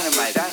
dynamite.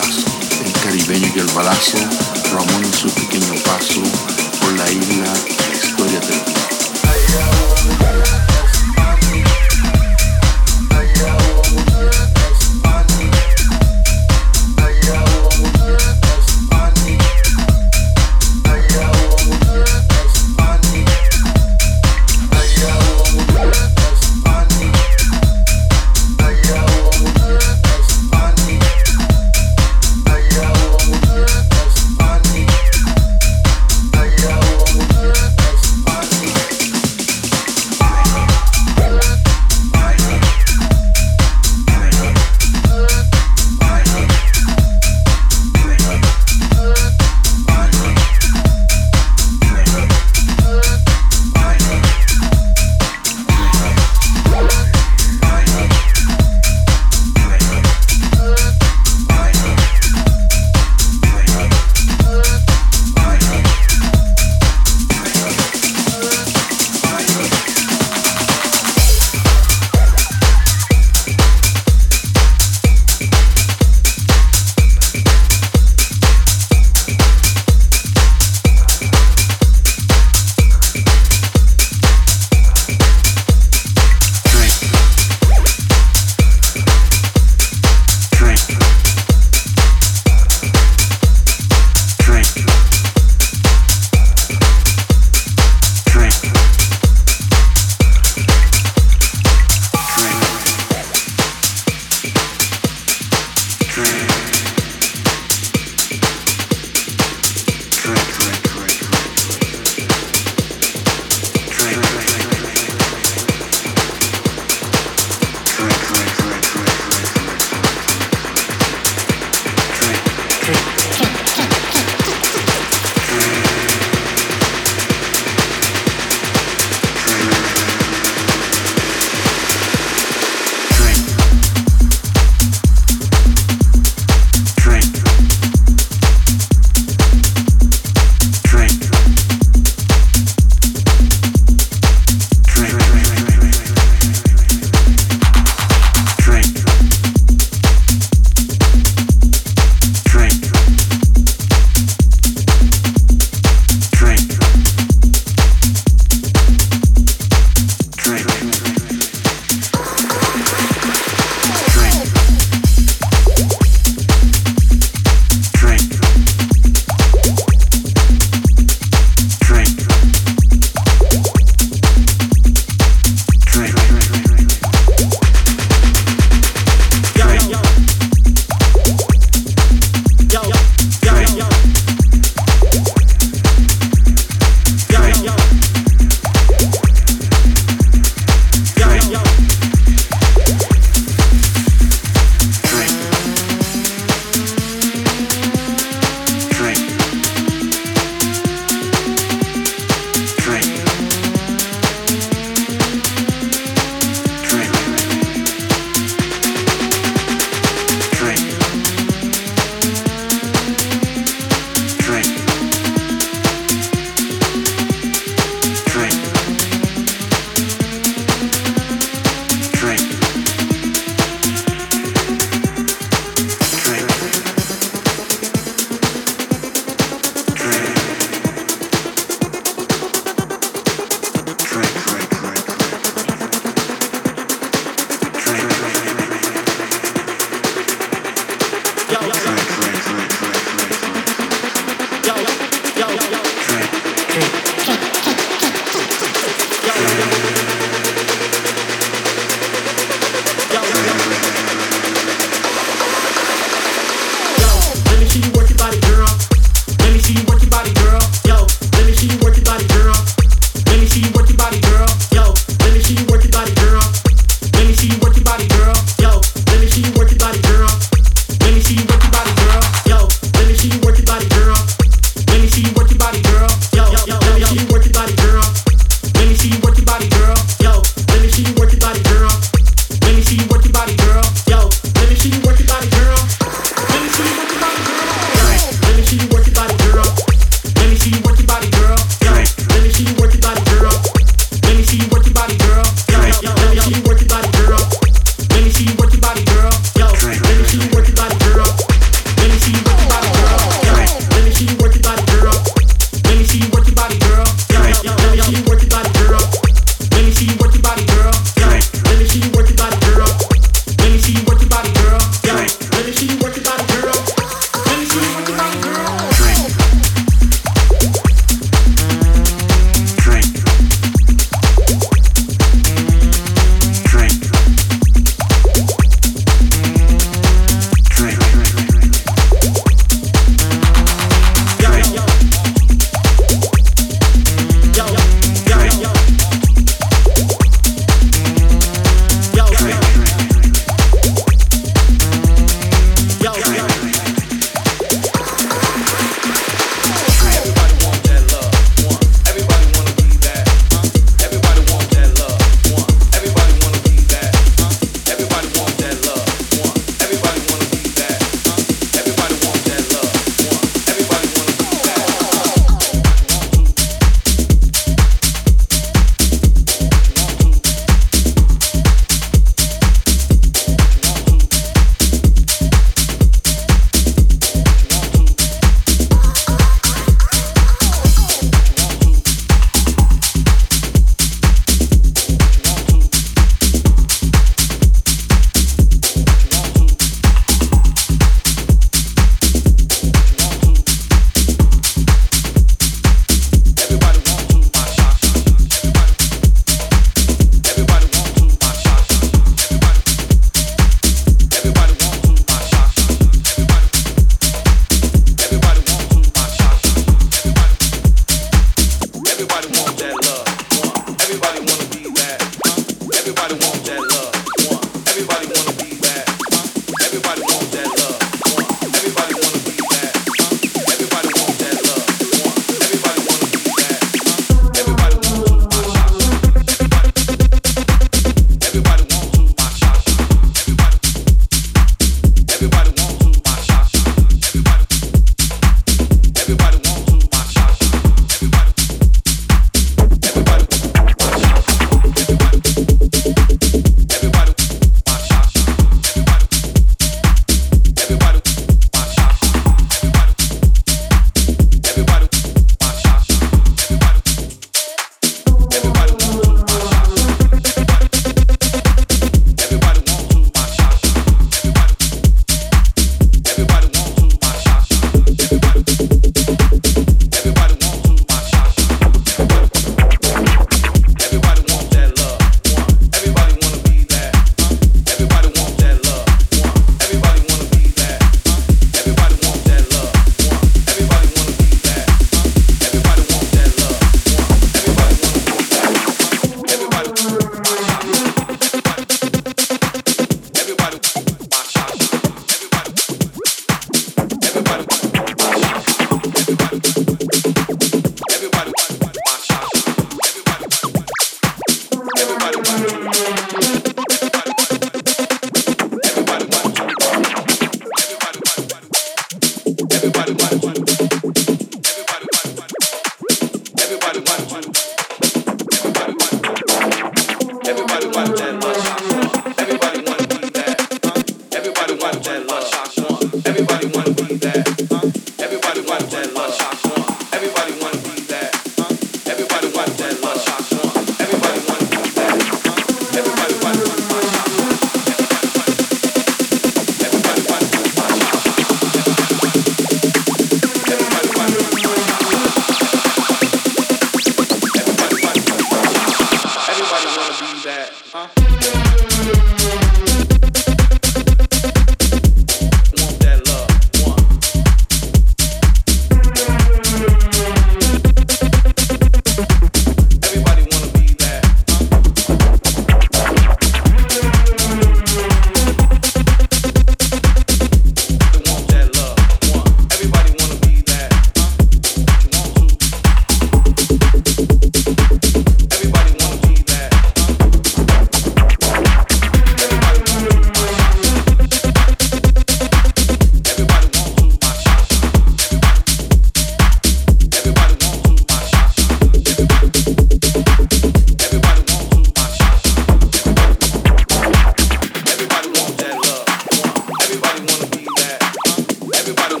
Everybody